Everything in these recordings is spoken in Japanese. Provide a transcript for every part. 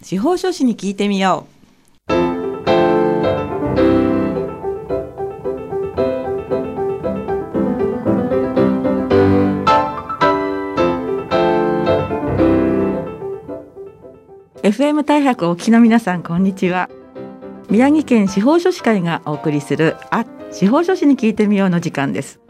司法書士に聞いてみよう。FM 大白お聞きの皆さんこんにちは。宮城県司法書士会がお送りするあ司法書士に聞いてみようの時間です。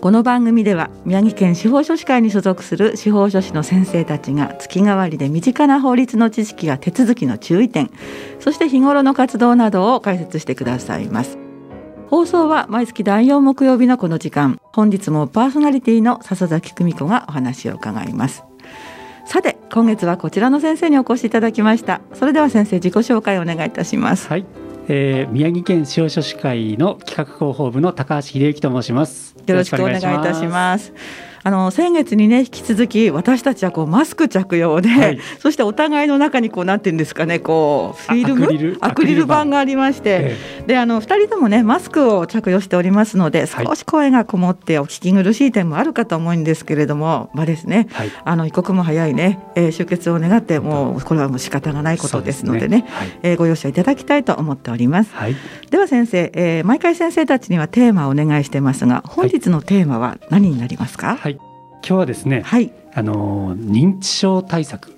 この番組では宮城県司法書士会に所属する司法書士の先生たちが月替わりで身近な法律の知識や手続きの注意点そして日頃の活動などを解説してくださいます。放送は毎月第4木曜日のこの時間本日もパーソナリティの笹崎久美子がお話を伺います。さて今月はこちらの先生にお越しいただきました。それでは先生自己紹介をお願いいたします。はい、えー、宮城県司法書士会の企画広報部の高橋秀幸と申します。よろしくお願いいたします。あの先月にね引き続き私たちはこうマスク着用で、はい、そしてお互いの中にこうなんていうんですかねこうフィルム？アクリル？板がありまして、ええ、であの二人ともねマスクを着用しておりますので少し声がこもってお聞き苦しい点もあるかと思うんですけれどもまあですね、はい、あの一刻も早いね、えー、出血を願ってもうこれはもう仕方がないことですのでねで、ね。はい、えー、ご容赦いただきたいと思っております。では先生、えー、毎回先生たちにはテーマをお願いしてますが本日のテーマは何になりますか、はい今日はですね、はい、あの認知症対策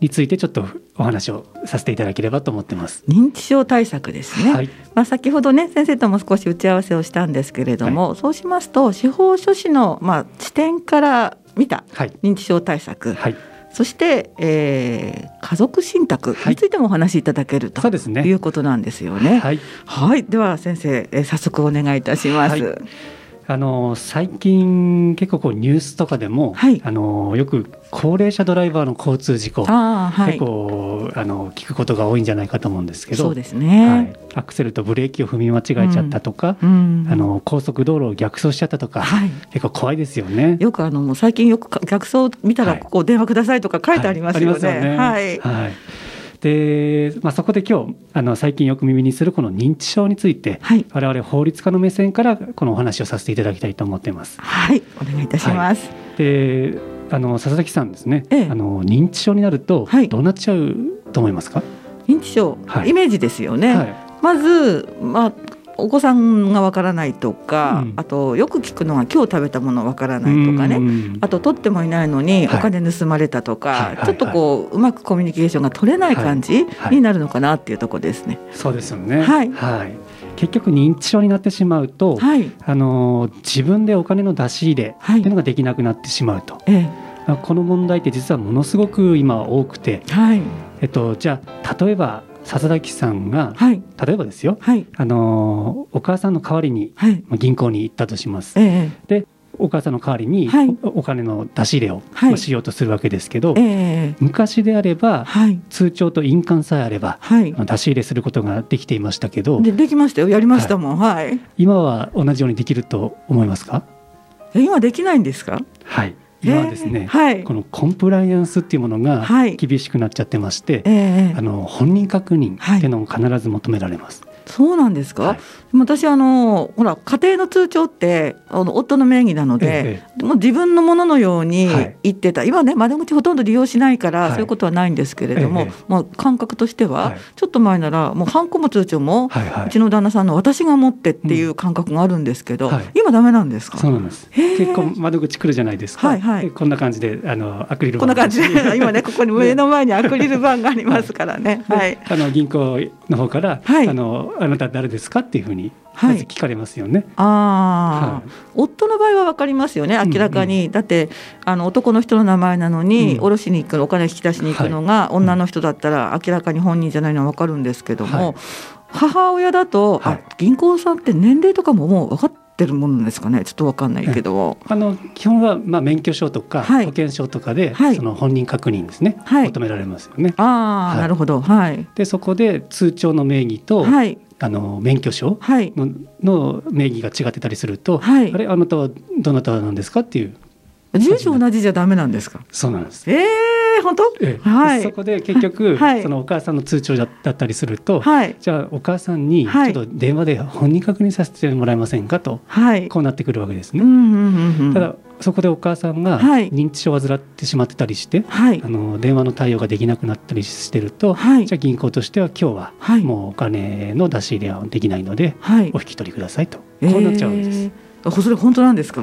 についてちょっとお話をさせていただければと思ってます。認知症対策ですね。はい、まあ先ほどね先生とも少し打ち合わせをしたんですけれども、はい、そうしますと司法書士のまあ視点から見た認知症対策。はい。そして、えー、家族信託についてもお話しいただける、ということなんですよね。はい、はい、では先生、えー、早速お願いいたします。あの最近結構こうニュースとかでも、はい、あのよく高齢者ドライバーの交通事故、はい、結構あの聞くことが多いんじゃないかと思うんですけどそうですね、はい、アクセルとブレーキを踏み間違えちゃったとか、うん、あの高速道路を逆走しちゃったとか、はい、結構怖いですよね。よくあの最近よく逆走見たらここ電話くださいとか書いてありますよね。はい、はいで、まあ、そこで今日あの最近よく耳にするこの認知症について、はい、我々法律家の目線からこのお話をさせていただきたいと思っています。はい、お願いいたします。はい、で、あの佐々木さんですね、ええ、あの認知症になるとどうなっちゃうと思いますか？認知症、イメージですよね。まず、まあ、お子さんがわからないとか、うん、あとよく聞くのは今日食べたものわからないとかね、あと取ってもいないのにお金盗まれたとか、はい、ちょっとこううまくコミュニケーションが取れない感じになるのかなっていうとこですね。そうですよね。はい。はい。結局認知症になってしまうと、はい、あの自分でお金の出し入れっていうのができなくなってしまうと。ええ、この問題って実はものすごく今多くて、はい、えっとじゃあ例えば笹崎さんが、はい、例えばですよ、はい、あのお母さんの代わりに、はい、銀行に行ったとします。えでお母さんの代わりにお金の出し入れを、はい、しようとするわけですけど、えー、昔であれば、はい、通帳と印鑑さえあれば、はい、出し入れすることができていましたけどでできましたよ。やりましたもん、はい、今は同じようにできると思いますか？今できないんですか？はい今はですね、はい、このコンプライアンスっていうものが厳しくなっちゃってまして、はい、あの本人確認っていうのも必ず求められます。そうなんですか、はい、私あのほら家庭の通帳ってあの夫の名義なので、ええ、もう自分のもののように言ってた、はい、今ね窓口ほとんど利用しないから、はい、そういうことはないんですけれども、え、まあ、感覚としては、ちょっと前ならもうハンコも通帳も、うちの旦那さんの私が持ってっていう感覚があるんですけど、うん、今ダメなんですか？そうなんです。結構窓口来るじゃないですか、はいはい、こんな感じであのアクリルこんな感じで 今ねここに目の前にアクリル板がありますからね、はい、あの銀行の方から、あのあなた誰ですかっていうふうにまず聞かれますよね。はい、ああ、はい、夫の場合は分かりますよね。明らかに、うんうん、だってあの男の人の名前なのに、うん、下ろしに行くお金引き出しに行くのが、女の人だったら明らかに本人じゃないのは分かるんですけども、はい、母親だと、あ銀行さんって年齢とかももう分かってるものですかね。ちょっと分かんないけど。あの基本はまあ免許証とか保険証とかで、その本人確認ですね、求められますよね。ああ、なるほど。はい。でそこで通帳の名義と、はい、あの免許証のはい、の名義が違ってたりすると、はい、あれあなたはどなたなんですかっていう。住所同じじゃダメなんですか？そうなんです。ええー、本当、ええ、はい、そこで結局、はい、そのお母さんの通帳だったりすると、はい、じゃあお母さんにちょっと電話で本人確認させてもらえませんかと、はい、こうなってくるわけですね、ただそこでお母さんが認知症を患ってしまってたりして、はい、あの電話の対応ができなくなったりしてると、はい、じゃあ銀行としては今日はもうお金の出し入れはできないので、お引き取りくださいと、こうなっちゃうんです。えーそれ本当なんですか？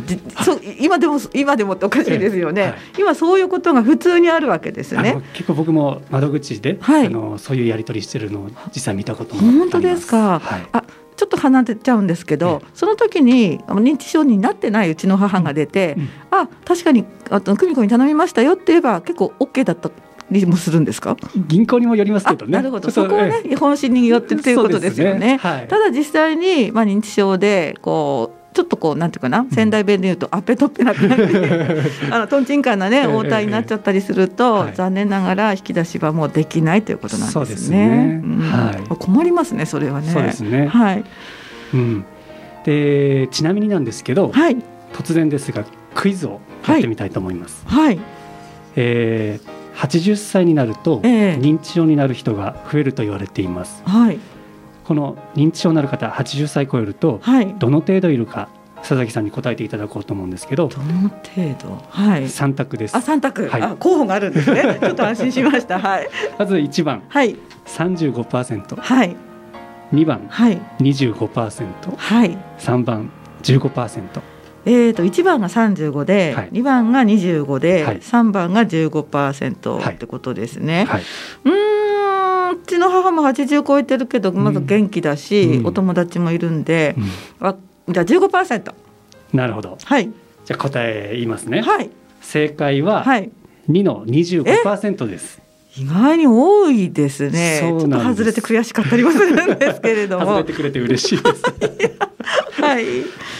今でも今でもっておかしいですよね、はい、今そういうことが普通にあるわけですね。結構僕も窓口で、はい、あのそういうやり取りしてるのを実際見たことも本当ですか？はい、あちょっと離れちゃうんですけど、その時に認知症になってないうちの母が出て、うんうん、あ確かにあと久美子に頼みましたよって言えば結構 OK だったりもするんですか？銀行にもよりますけどね。なるほど。そこはね本心によってということですよね。ね。はい、ただ実際に、まあ、認知症でこうちょっとこうなんていうかな仙台弁で言うとあっぺとっぺな感じ あのとんちんかんなね応対になっちゃったりすると、残念ながら引き出しはもうできないということなんですね。はい、困りますねそれはね。そうですね。はい。うん。でちなみになんですけど、はい、突然ですがクイズをやってみたいと思います。はい。はい、えー、80歳になると、認知症になる人が増えると言われています。はい。この認知症になる方80歳超えると、どの程度いるか佐々木さんに答えていただこうと思うんですけどどの程度？はい。三択です。あ三択、はい、あ候補があるんですね。ちょっと安心しました。はい。まず一番。はい。三十五パーセント。はい。二番。はい。二十五パーセント。はい。三番。十五パーセントえーと、一番が三十五で、はい、番が二十五で、三、はい、番が十五パーセントってことですね。はい、うんうちの母も80超えてるけどまだ元気だし、うん、お友達もいるんで、うん、あじゃあ15%なるほど。はい。じゃあ答え言いますね。はい。正解は2の25%です、意外に多いですね。ちょっと外れて悔しかったりもするんですけれども。外れてくれて嬉しいです。はい。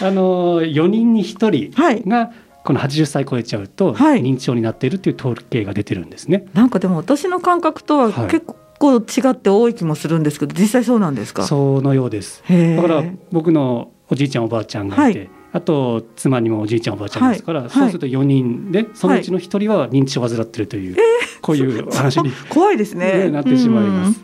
あの4人に1人がこの80歳超えちゃうと認知症になっているという統計が出てるんですね。なんかでも私の感覚とは結構構違って多い気もするんですけど実際そうなんですか？そのようですだから僕のおじいちゃんおばあちゃんがいて、はい、あと妻にもおじいちゃんおばあちゃんですから、はい、そうすると4人でそのうちの1人は認知症を患ってるという、はい、こういう話に怖いですね。なってしまいます。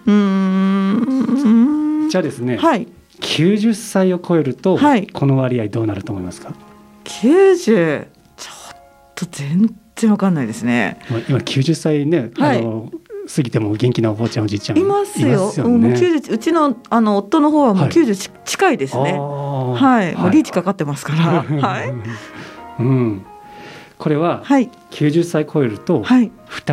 じゃあですね、はい、90歳を超えると、この割合どうなると思いますか？90ちょっと全然わかんないですね。今90歳ね、あの過ぎても元気なおばあちゃんおじいちゃんいますよ。すよね、うちのあの夫の方はもう九十近いですね。はい、もうリーチかかってますから。はい。うん。これは90歳超えると2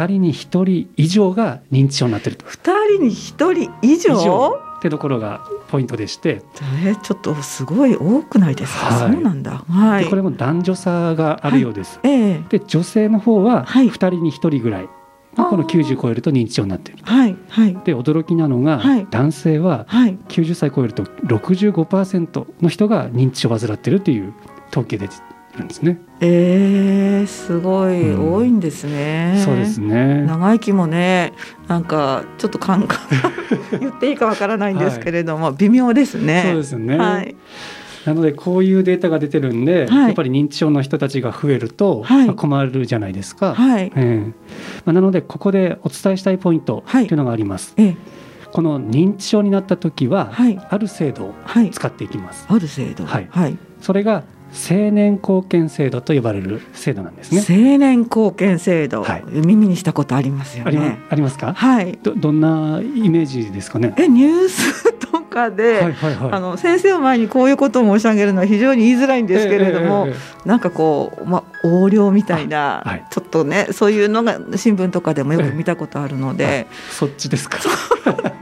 人に1人以上が認知症になってると。2人に1人以上？ってところがポイントでして、えー、ちょっとすごい多くないですか、はい、そうなんだ、はい、これも男女差があるようです、はい。えー、で女性の方は2人に1人ぐらいこの90超えると認知症になっているはいはい、で驚きなのが、はい、男性は90歳超えると65%の人が認知症を患っているという統計でるんですね。えー、すごい、多いんですね。そうですね。長生きもね、なんかちょっと感覚 言っていいかわからないんですけれども、はい、微妙ですね。そうですね。はい。なのでこういうデータが出てるんで、はい、やっぱり認知症の人たちが増えると、はい、まあ、困るじゃないですか。はい、えー、まあ、なのでここでお伝えしたいポイントというのがあります。えこの認知症になった時は、ある制度を使っていきます。ある制度。はい。それが青年貢献制度と呼ばれる制度なんですね。青年貢献制度、はい、耳にしたことありますよね。ありますか？はい。どどんなイメージですかね？えニュースとかで、はいはいはい、あの先生を前にこういうことを申し上げるのは非常に言いづらいんですけれども、えーえー、なんかこうまあ横領みたいな、はい、ちょっとねそういうのが新聞とかでもよく見たことあるので、えー、そっちですか。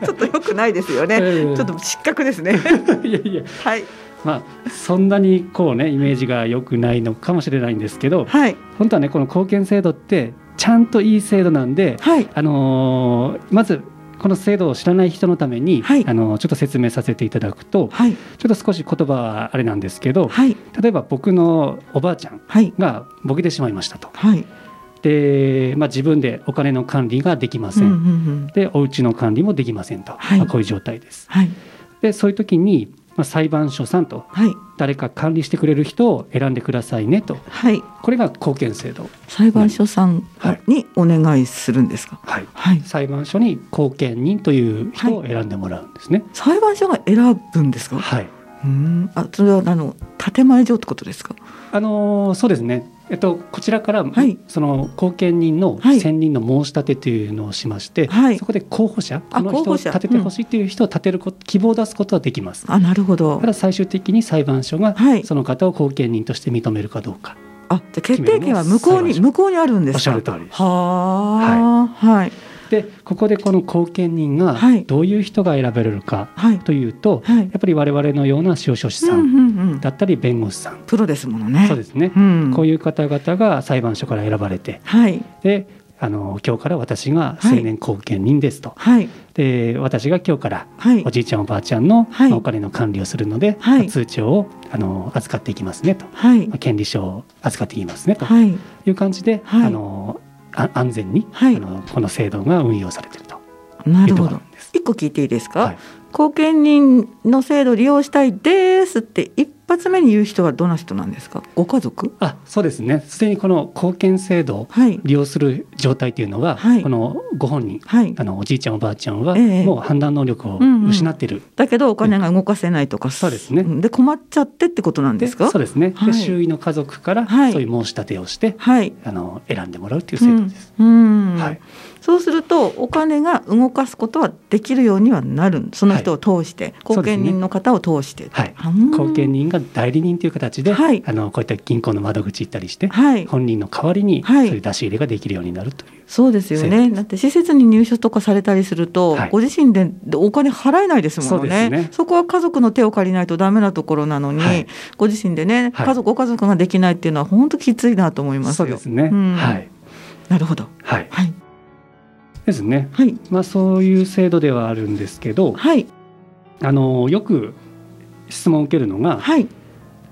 ちょっとよくないですよね。ちょっと失格ですね。いやいや。はい。まあ、そんなにこうねイメージが良くないのかもしれないんですけど、はい、本当はねこの貢献制度ってちゃんといい制度なんで、はい、あのー、まずこの制度を知らない人のために、はい、あのちょっと説明させていただくと、はい、ちょっと少し言葉はあれなんですけど、はい、例えば僕のおばあちゃんがボケてしまいましたと。でまあ、自分でお金の管理ができません、うんうんうん、でお家の管理もできませんと、まあ、こういう状態です。でそういう時にまあ、裁判所さんと、はい、誰か管理してくれる人を選んでくださいねと、はい、これが貢献制度。裁判所さんにお願いするんですか、はい、はい、裁判所に後見人という人を選んでもらうんですね、裁判所が選ぶんですか？はい。うん。あそれはあの建前上ってことですか？あのそうですねえっと、こちらから、はい、その後見人の選任の申し立てというのをしまして、はい、そこで候補者この人を立ててほしいという人を立てるこ、うん、希望を出すことはできます。あなるほど。ただ最終的に裁判所がその方を後見人として認めるかどうか。あじゃ決定権は向こうに向こうにあるんですか？おっしゃる通りです。はあ、はい、はいでここでこの後見人がどういう人が選べるかというと、はい、やっぱり我々のような司法書士さんだったり弁護士さん、うんうんうん、プロですものね。そうですね、うん、こういう方々が裁判所から選ばれて、はい、であの今日から私が青年後見人ですと、はい、で私が今日からおじいちゃんおばあちゃんの、はい、お金の管理をするので、はい、通帳をあの扱っていきますねと、はい、権利書を扱っていきますねと。い。う感じで、あの安全に、はい、あのこの制度が運用されていなるほど。一個聞いていいですか、はい、後見人の制度利用したいですって一発目に言う人はどんな人なんですか？ご家族？あそうですね。すでにこの後見制度を利用する状態というのは、はい、このご本人、はい、あのおじいちゃんおばあちゃんは、もう判断能力を失っている、うんうん、だけどお金が動かせないとか、そうですね。で困っちゃってってことなんですか？そうですね、で周囲の家族からそういう申し立てをして、はい、あの選んでもらうという制度です、うん、はいそうするとお金が動かすことはできるようにはなるその人を通して、後見人の方を通して、はい、後見人が代理人という形で、はい、あのこういった銀行の窓口行ったりして、はい、本人の代わりにそういう出し入れができるようになるという。そうですよね。だって施設に入所とかされたりすると、はい、ご自身でお金払えないですもんね。そね。そこは家族の手を借りないとダメなところなのに、はい、ご自身でね、家族ご家族ができないっていうのは本当きついなと思いますそうですね。うん、はい。なるほど。はい。はいですね、はい、まあ、そういう制度ではあるんですけど、はい、あのよく質問を受けるのが、はい、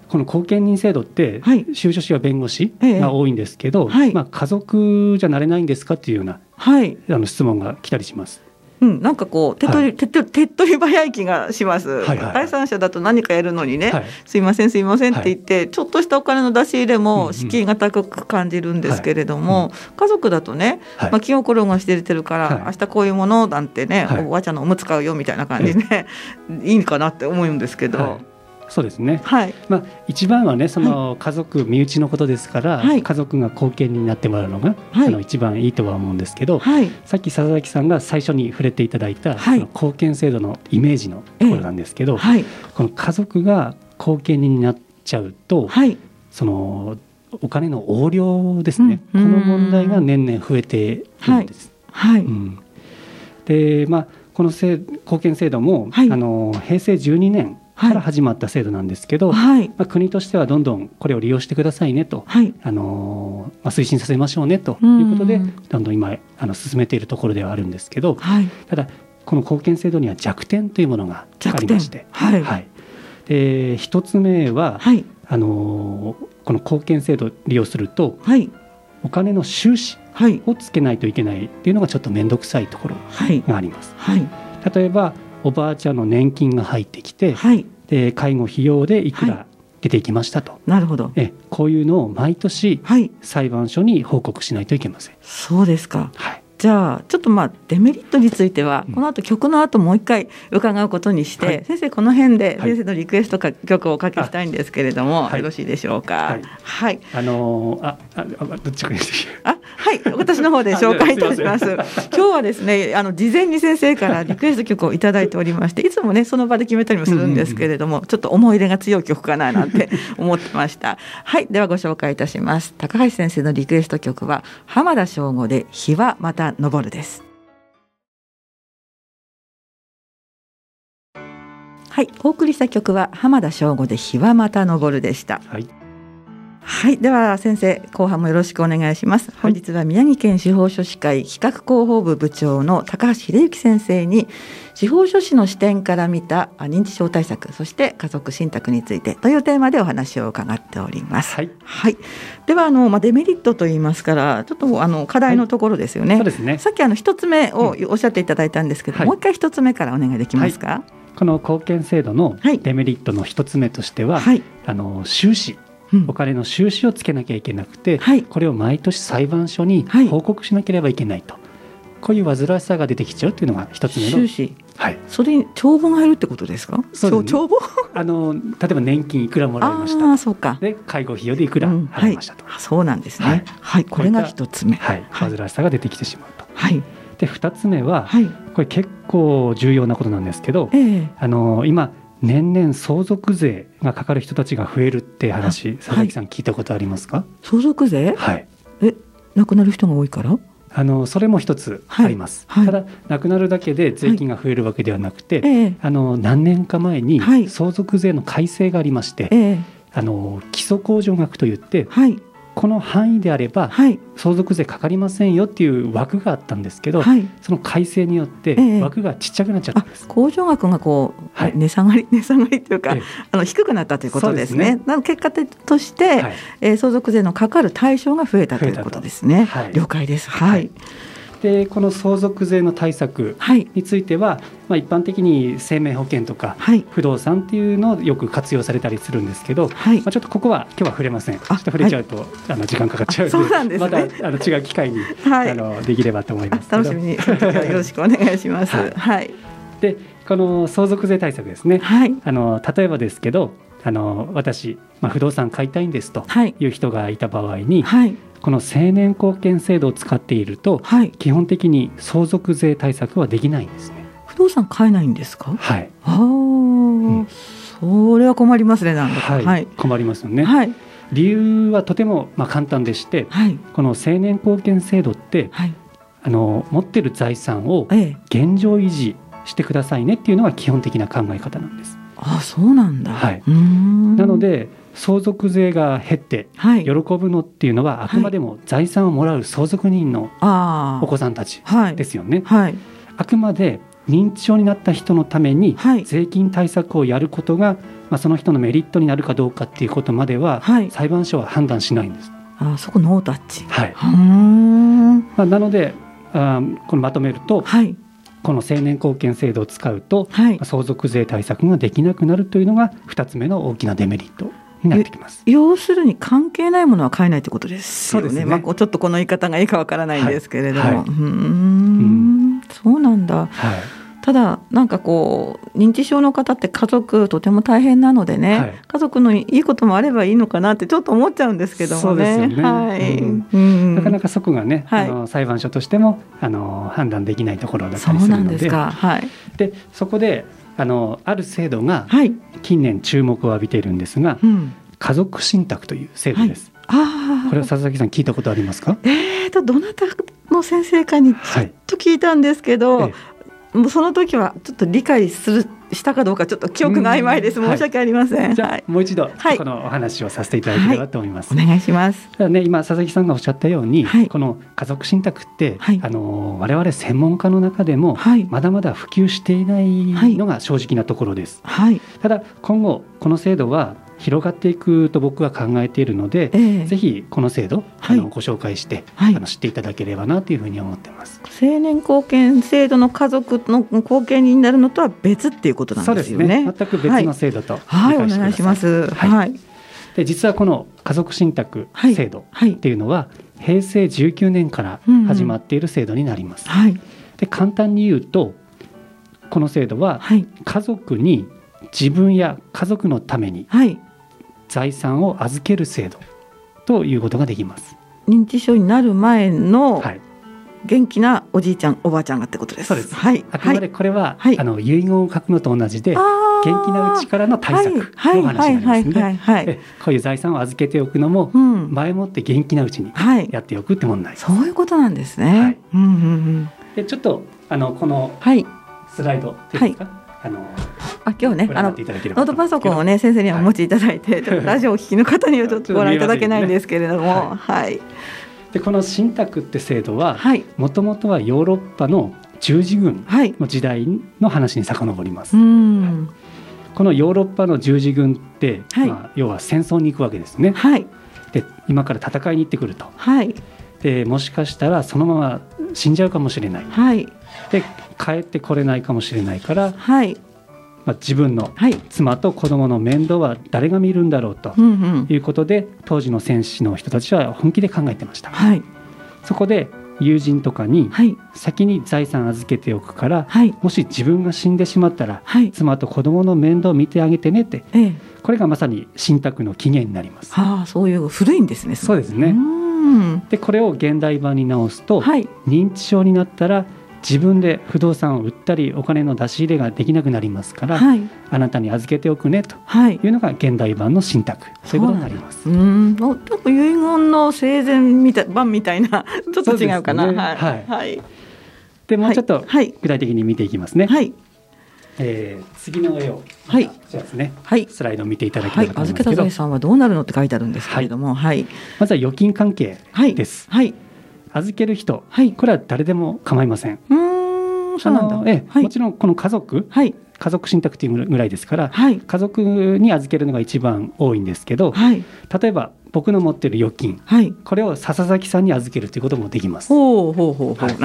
この後見人制度って、はい、収書士は弁護士が多いんですけど、はい、まあ、家族じゃなれないんですかっていうような、はい、あの質問が来たりします。うん、なんかこう手っ取り、手っ手っ取り早い気がします、はいはい、第三者だと何かやるのにね、はい、すいませんすいませんって言って、はい、ちょっとしたお金の出し入れも敷居が高く感じるんですけれども、うんうん、家族だとね、まあ、気心がしてるから、明日こういうものなんてね、おばあちゃんのおむつ買うよみたいな感じで、いいかなって思うんですけど。そうですね、はい、まあ、一番はねその家族、身内のことですから、はい、家族が後見になってもらうのが、はい、あの一番いいとは思うんですけど、はい、さっき佐々木さんが最初に触れていただいた、その後見制度のイメージのところなんですけど、この家族が後見人になっちゃうと、そのお金の横領ですね、うん、この問題が年々増えているんです。はい。うん、でまあこの後見制度も、あの平成12年から始まった制度なんですけど、はい、まあ、国としてはどんどんこれを利用してくださいねと、はい、あのまあ、推進させましょうねということで、どんどん今あの進めているところではあるんですけど、はい、ただこの貢献制度には弱点というものがありまして、はい。はい、で一つ目は、あのこの貢献制度を利用すると、お金の収支をつけないといけないっていうのがちょっと面倒くさいところがあります。例えばおばあちゃんの年金が入ってきて、はい、で介護費用でいくら出ていきましたと、はい、なるほど。えこういうのを毎年裁判所に報告しないといけません。そうですか、はいじゃあちょっとまあデメリットについては、この後曲の後もう一回伺うことにして、はい、先生この辺で先生のリクエストか曲をおかけしたいんですけれども、はい、よろしいでしょうか？はい。はい、あのー、ああどっちかにあはい私の方で紹介いたします。今日はですねあの事前に先生からリクエスト曲を頂いておりましていつもねその場で決めたりもするんですけれども、ちょっと思い出が強い曲かななんて思ってました。はいではご紹介いたします。高橋先生のリクエスト曲は浜田省吾で日はまた昇るです。はいお送りした曲は浜田省吾で日はまた昇るでした。はい。はいでは先生後半もよろしくお願いします、はい、本日は宮城県司法書士会企画広報部部長の高橋秀幸先生に司法書士の視点から見た認知症対策そして家族信託についてというテーマでお話を伺っております。はい、はい、ではあの、まあ、デメリットといいますからちょっとあの課題のところですよね。はい、そうですね。さっきあの一つ目をおっしゃっていただいたんですけど、うん、もう一回一つ目からお願いできますか？この貢献制度のデメリットの一つ目としては、あの収支お金の収支をつけなきゃいけなくて、はい、これを毎年裁判所に報告しなければいけないと。こういう煩わしさが出てきちゃうっていうのが一つ目の。収支。はい。それに帳簿が入るってことですか？そう、ね、帳簿あの例えば年金いくらもらいました。あそうか。で介護費用でいくら払いましたと、うんはい、そうなんですね。はい、はい、これが一つ目。はい煩わしさが出てきてしまうと。はい。で二つ目は、はい、これ結構重要なことなんですけど、えー、あの今年々相続税がかかる人たちが増えるって話佐々木さん聞いたことありますか？相続税？はい。え亡くなる人が多いから？あのそれも一つあります、はい。はい、ただ亡くなるだけで税金が増えるわけではなくて、はい、あの何年か前に相続税の改正がありまして、あの基礎控除額といって、この範囲であれば、相続税かかりませんよっていう枠があったんですけど、はい、その改正によって枠がちっちゃくなっちゃったんです。控除額がこう、はい、値下がり 値下がりというか、あの低くなったということですね。すね。なの結果として、はい、えー、相続税のかかる対象が増えたということですね。はい、了解です。はいでこの相続税の対策については、はい、まあ、一般的に生命保険とか不動産っていうのをよく活用されたりするんですけど、はい、まあ、ちょっとここは今日は触れません。ちょっと触れちゃうと、はい、あの時間かかっちゃう。ので、ね、またあの違う機会に、あのできればと思います楽しみに。よろしくお願いします。はい、でこの相続税対策ですね、あの例えばですけどあの私、まあ、不動産買いたいんですという人がいた場合に、はいこの成年後見制度を使っていると、はい、基本的に相続税対策はできないんですね。不動産買えないんですか？はい。ああ、うん、それは困りますね。なんはい、はい、困りますよね。はい。理由はとてもまあ簡単でして、はい、この成年後見制度って、はい、あの持ってる財産を現状維持してくださいねっていうのが基本的な考え方なんです。あ、そうなんだ。はい。なので相続税が減って喜ぶのっていうのは、あくまでも財産をもらう相続人のお子さんたちですよね。はい、あくまで認知症になった人のために税金対策をやることが、まあ、その人のメリットになるかどうかっていうことまでは、裁判所は判断しないんです。あそこノータッチ、はい。まあ、なのであこのまとめると、はい、この成年後見制度を使うと、はい、相続税対策ができなくなるというのが2つ目の大きなデメリットになってきます。要するに関係ないものは買えないってことですよね。ね。まあ、ちょっとこの言い方がいいかわからないんですけれども、はい。はい、うん。そうなんだ。はいただなんかこう認知症の方って家族とても大変なのでね、はい、家族のいいこともあればいいのかなってちょっと思っちゃうんですけどもね。ね。はい、うん、なかなかそこがね、はい、あの裁判所としてもあの判断できないところだったりするので、そうなんで。はい。でそこであのある制度が近年注目を浴びているんですが、うん、家族信託という制度です。はい、あこれは佐々木さん聞いたことありますか？ええとどなたの先生かにちょっと聞いたんですけど、はい、もうその時はちょっと理解するしたかどうかちょっと記憶が曖昧です。申し訳ありません。じゃあ、もう一度、このお話をさせていただければと思います。お願いします。ね今佐々木さんがおっしゃったように、この家族信託って、あの我々専門家の中でも、まだまだ普及していないのが正直なところです。ただ今後この制度は広がっていくと僕は考えているので、えー、ぜひこの制度、はい、あのご紹介して、はい、あの知っていただければなというふうに思ってます。成年後見制度の家族の後見になるのとは別っていうことなんですよね。ね。全く別の制度と、はい、はい、お願いします。はい。で実はこの家族信託制度っていうのは、平成19年から始まっている制度になります。うんうん、で簡単に言うとこの制度は家族に自分や家族のために財産を預ける制度ということができます。認知症になる前の、元気なおじいちゃんおばあちゃんがってことです。そうです。はい。あくまでこれは、はい、あの遺言を書くのと同じで、元気なうちからの対策の話になりますね。こういう財産を預けておくのも、うん、前もって元気なうちにやっておくって問題、はい、そういうことなんですね。はい。でちょっとあのこのスライドっていうんですか？はいあのあ今日ねあのノートパソコンをね先生にはお持ちいただいて、はい、ラジオをお聞きの方にはちょっとご覧いただけないんですけれども、ね、はい、でこの信託って制度はもともとはヨーロッパの十字軍の時代の話に遡ります。はい、このヨーロッパの十字軍って、はい、まあ、要は戦争に行くわけですね。はい、で今から戦いに行ってくると。はい、でもしかしたらそのまま死んじゃうかもしれない。はい、で帰ってこれないかもしれないから、はい。まあ、自分の妻と子供の面倒は誰が見るんだろうということで、当時の戦士の人たちは本気で考えてました。はい、そこで友人とかに先に財産預けておくから、もし自分が死んでしまったら、妻と子供の面倒を見てあげてねって、これがまさに信託の起源になります。はあ、そういう古いんですね。そうですね。でこれを現代版に直すと、認知症になったら自分で不動産を売ったりお金の出し入れができなくなりますから、はい、あなたに預けておくねとい。うのが現代版の信託、はい、そういうことになります。うんなんか遺言の生前みた版みたいな ちょっと違うかな。ね、はい、はい、でもうちょっと具体的に見ていきますね。はいえー、次の絵を、はい、じゃですね、はい、スライドを見ていただければと思いますけど、はい、預けた財産はどうなるのって書いてあるんですけれども、はい、まずは預金関係です。はい、預ける人、はい、これは誰でも構いません。うんそうなんだ。え、はい、もちろんこの家族、はい、家族信託というぐらいですから、はい、家族に預けるのが一番多いんですけど、はい、例えば僕の持っている預金、はい、これを笹崎さんに預けるということもできます。ほうほうほうほう。はい、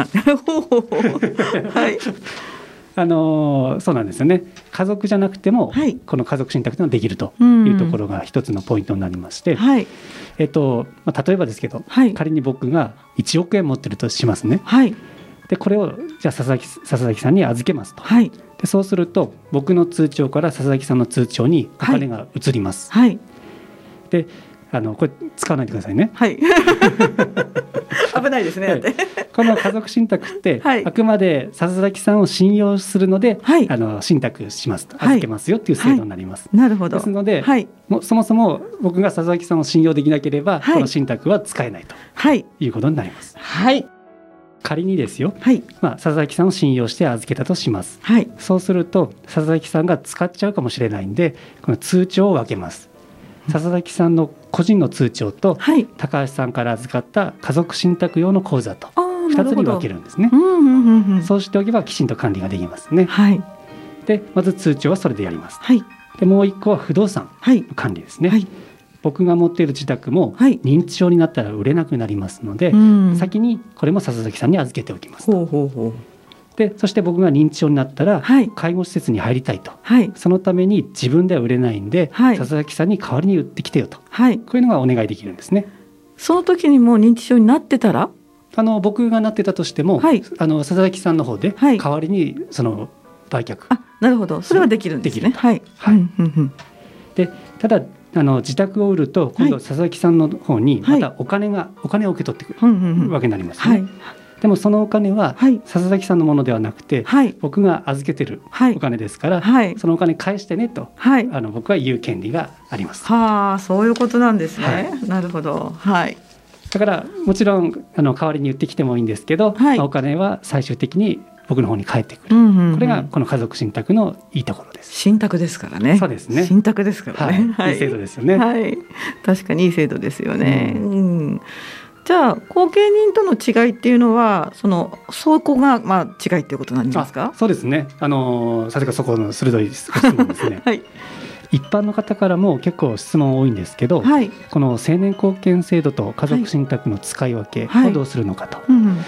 はい あのそうなんですよね。家族じゃなくても、はい、この家族信託というのはできるというところが一つのポイントになりまして、はい、えっとまあ、例えばですけど、はい、仮に僕が1億円持ってるとしますね。でこれをじゃあ佐々木佐々木さんに預けますと、でそうすると僕の通帳から佐々木さんの通帳にお金が移ります。であのこれ使わないでくださいね。はい。危ないですね。はい、この家族信託って、はい、あくまで佐々木さんを信用するので、はい、あの信託しますと預けますよっていう制度になります。なるほど。ですので、もそもそも僕が佐々木さんを信用できなければ、この信託は使えないと、はい、いうことになります。はい。仮にですよ、はい。まあ、佐々木さんを信用して預けたとします、はい、そうすると佐々木さんが使っちゃうかもしれないんでこの通帳を分けます佐々木さんの個人の通帳と、はい、高橋さんから預かった家族信託用の口座と2つに分けるんですね、そうしておけばきちんと管理ができますね、はい、でまず通帳はそれでやります、はい、でもう一個は不動産の管理ですね、はい、僕が持っている自宅も認知症になったら売れなくなりますので、先にこれも佐々木さんに預けておきますほうほうほうでそして僕が認知症になったら、介護施設に入りたいと、はい、そのために自分では売れないんで、はい、佐々木さんに代わりに売ってきてよと、はい、こういうのがお願いできるんですね。その時にも認知症になってたら？あの僕がなってたとしても、はい、あの佐々木さんの方で代わりにその売却、あなるほど。それはできるんですね。はい、はい、でただあの自宅を売ると今度佐々木さんの方にまたお金が、お金を受け取ってくるわけになりますね。はいでもそのお金は佐々木さんのものではなくて、はい、僕が預けてるお金ですから、はい、そのお金返してねと、はい、あの僕は言う権利があります。はあ、そういうことなんですね。なるほど。はい。だからもちろんあの代わりに言ってきてもいいんですけど、はい、お金は最終的に僕の方に返ってくる、うんうんうん、これがこの家族信託のいいところです。信託ですからね。そうですね。信託ですからね。はい、いい制度ですよね。はい、確かにいい制度ですよね。うん、うんじゃあ後継人との違いっていうのはそのそこがまあ違いっていうことなんですか？そうですね。あのさすがそこの鋭い質問ですね、はい、一般の方からも結構質問多いんですけど、はい、この青年後見制度と家族信託の使い分けをどうするのかと、はいうん、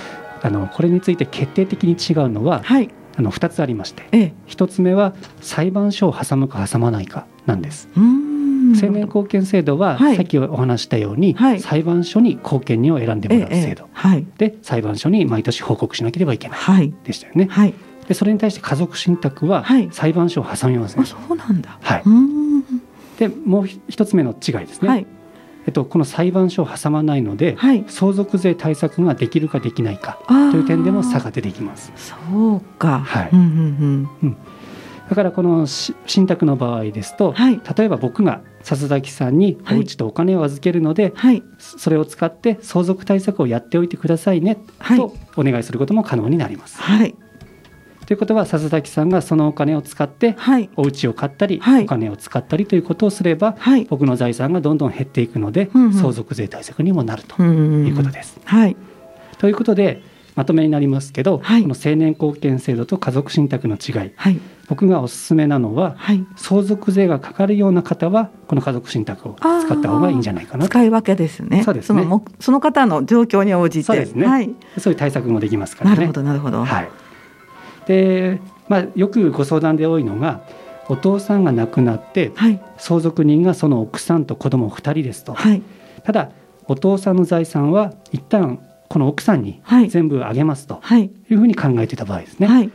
あのこれについて決定的に違うのは、はい、あの2つありまして、ええ、1つ目は裁判所を挟むか挟まないかなんです。うん青年後見制度は、さっきお話したように、はい、裁判所に後見人を選んでもらう制度、で裁判所に毎年報告しなければいけない、はい、でしたよね。はいでそれに対して家族信託は裁判所を挟みません。そうなんだ。はい。でもう一つ目の違いですね。はい、えっとこの裁判所を挟まないので、はい、相続税対策ができるかできないかという点でも差が出てきます。そうか。はい。うんうんうん。うんだからこの信託の場合ですと、はい、例えば僕が笹崎さんにお家とお金を預けるので、はい、それを使って相続対策をやっておいてくださいね、はい、とお願いすることも可能になります。はい。ということは笹崎さんがそのお金を使って、はい、お家を買ったり、はい、お金を使ったりということをすれば、はい、僕の財産がどんどん減っていくので、うんうん、相続税対策にもなるということです。はい、ということでまとめになりますけど、はい、この青年後見制度と家族信託の違い、はい、僕がおすすめなのは、はい、相続税がかかるような方はこの家族信託を使った方がいいんじゃないかな使い分けですね。そうですね。そのその方の状況に応じて。そうですね、はい、そういう対策もできますからね。なるほどなるほど、はい、で、まあ、よくご相談で多いのがお父さんが亡くなって、はい、相続人がその奥さんと子供2人ですと、はい、ただお父さんの財産は一旦この奥さんに全部あげますとい。うふうに考えてた場合ですね。はい。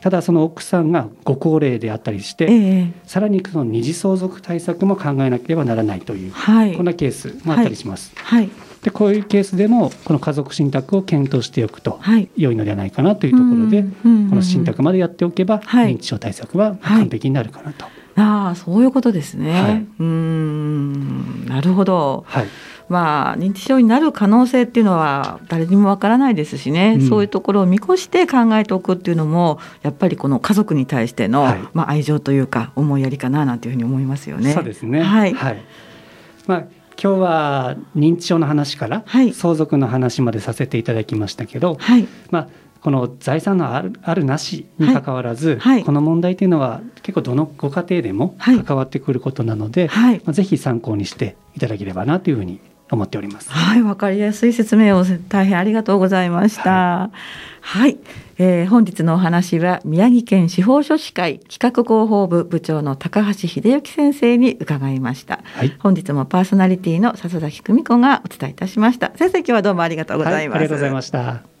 ただその奥さんがご高齢であったりして、えー、さらにその二次相続対策も考えなければならないという、はい、こんなケースもあったりします。はい、でこういうケースでもこの家族信託を検討しておくと良いのではないかなというところで、この信託までやっておけば認知症対策は完璧になるかなと。ああそういうことですね。はい、うん。なるほど。はいまあ、認知症になる可能性っていうのは誰にもわからないですしね、うん、そういうところを見越して考えておくっていうのもやっぱりこの家族に対しての、はい、まあ、愛情というか思いやりかななんていうふうに思いますよね。そうですね、はい、はい、まあ今日は認知症の話から相続の話までさせていただきましたけど、はい、まあこの財産のあるあるなしにかかわらず、はい。はい、この問題というのは結構どのご家庭でも関わってくることなので、はい、まあ、ぜひ参考にしていただければなというふうに思っております。はい、わかりやすい説明を大変ありがとうございました。はい、はい、えー、本日のお話は宮城県司法書士会企画広報部部長の高橋秀幸先生に伺いました。はい、本日もパーソナリティの笹崎久美子がお伝えいたしました。先生今日はどうもありがとうございます。ありがとうございました。